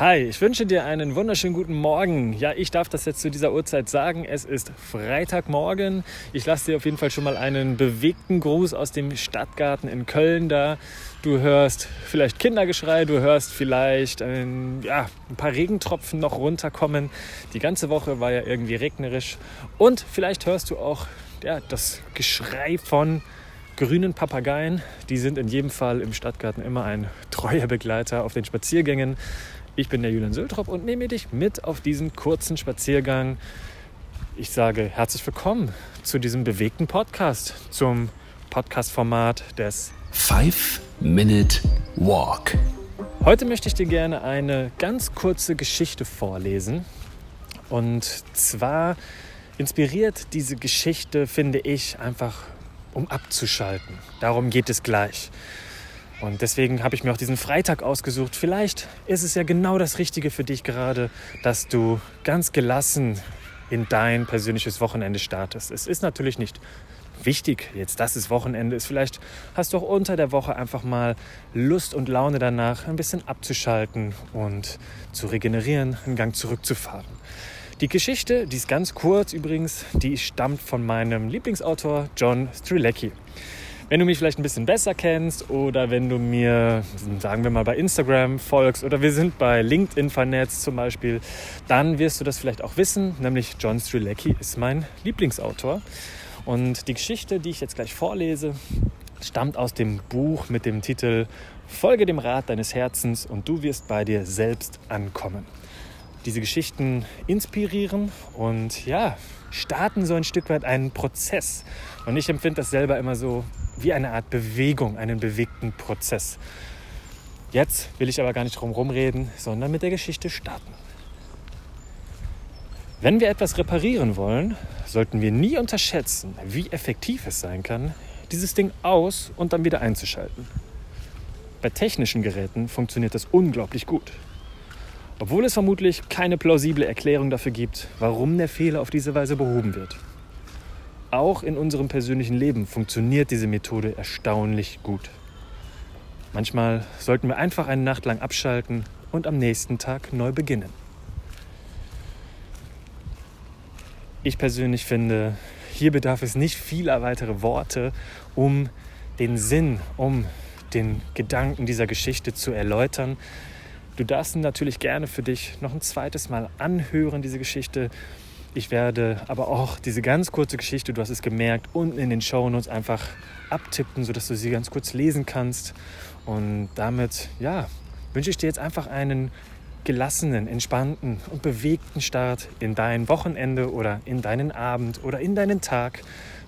Hi, ich wünsche dir einen wunderschönen guten Morgen. Ja, ich darf das jetzt zu dieser Uhrzeit sagen. Es ist Freitagmorgen. Ich lasse dir auf jeden Fall schon mal einen bewegten Gruß aus dem Stadtgarten in Köln da. Du hörst vielleicht Kindergeschrei, du hörst vielleicht ein, ja, ein paar Regentropfen noch runterkommen. Die ganze Woche war ja irgendwie regnerisch. Und vielleicht hörst du auch ja, das Geschrei von grünen Papageien. Die sind in jedem Fall im Stadtgarten immer ein treuer Begleiter auf den Spaziergängen. Ich bin der Julian Söltrop und nehme dich mit auf diesen kurzen Spaziergang. Ich sage herzlich willkommen zu diesem bewegten Podcast, zum Podcast-Format des Five Minute Walk. Heute möchte ich dir gerne eine ganz kurze Geschichte vorlesen. Und zwar inspiriert diese Geschichte, finde ich, einfach um abzuschalten. Darum geht es gleich. Und deswegen habe ich mir auch diesen Freitag ausgesucht. Vielleicht ist es ja genau das Richtige für dich gerade, dass du ganz gelassen in dein persönliches Wochenende startest. Es ist natürlich nicht wichtig, jetzt dass es Wochenende ist. Vielleicht hast du auch unter der Woche einfach mal Lust und Laune danach, ein bisschen abzuschalten und zu regenerieren, einen Gang zurückzufahren. Die Geschichte, die ist ganz kurz übrigens, die stammt von meinem Lieblingsautor John Strilecki. Wenn du mich vielleicht ein bisschen besser kennst oder wenn du mir, sagen wir mal, bei Instagram folgst oder wir sind bei LinkedIn vernetzt zum Beispiel, dann wirst du das vielleicht auch wissen, nämlich John Strilecki ist mein Lieblingsautor. Und die Geschichte, die ich jetzt gleich vorlese, stammt aus dem Buch mit dem Titel Folge dem Rat deines Herzens und du wirst bei dir selbst ankommen. Diese Geschichten inspirieren und ja, starten so ein Stück weit einen Prozess. Und ich empfinde das selber immer so wie eine Art Bewegung, einen bewegten Prozess. Jetzt will ich aber gar nicht drum reden, sondern mit der Geschichte starten. Wenn wir etwas reparieren wollen, sollten wir nie unterschätzen, wie effektiv es sein kann, dieses Ding aus und dann wieder einzuschalten. Bei technischen Geräten funktioniert das unglaublich gut. Obwohl es vermutlich keine plausible Erklärung dafür gibt, warum der Fehler auf diese Weise behoben wird. Auch in unserem persönlichen Leben funktioniert diese Methode erstaunlich gut. Manchmal sollten wir einfach eine Nacht lang abschalten und am nächsten Tag neu beginnen. Ich persönlich finde, hier bedarf es nicht vieler weitere Worte, um den Sinn, um den Gedanken dieser Geschichte zu erläutern. Du darfst natürlich gerne für dich noch ein zweites Mal anhören, diese Geschichte. Ich werde aber auch diese ganz kurze Geschichte, du hast es gemerkt, unten in den Show Notes einfach abtippen, sodass du sie ganz kurz lesen kannst. Und damit, ja, wünsche ich dir jetzt einfach einen gelassenen, entspannten und bewegten Start in dein Wochenende oder in deinen Abend oder in deinen Tag,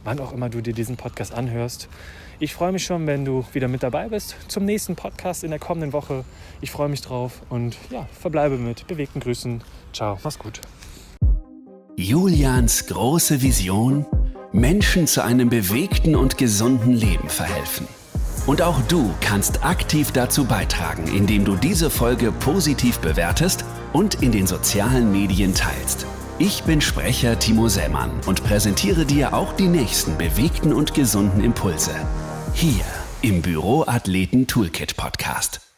wann auch immer du dir diesen Podcast anhörst. Ich freue mich schon, wenn du wieder mit dabei bist zum nächsten Podcast in der kommenden Woche. Ich freue mich drauf und ja, verbleibe mit bewegten Grüßen. Ciao, mach's gut. Julians große Vision, Menschen zu einem bewegten und gesunden Leben verhelfen. Und auch du kannst aktiv dazu beitragen, indem du diese Folge positiv bewertest und in den sozialen Medien teilst. Ich bin Sprecher Timo Sellmann und präsentiere dir auch die nächsten bewegten und gesunden Impulse. Hier im Büroathleten Toolkit Podcast.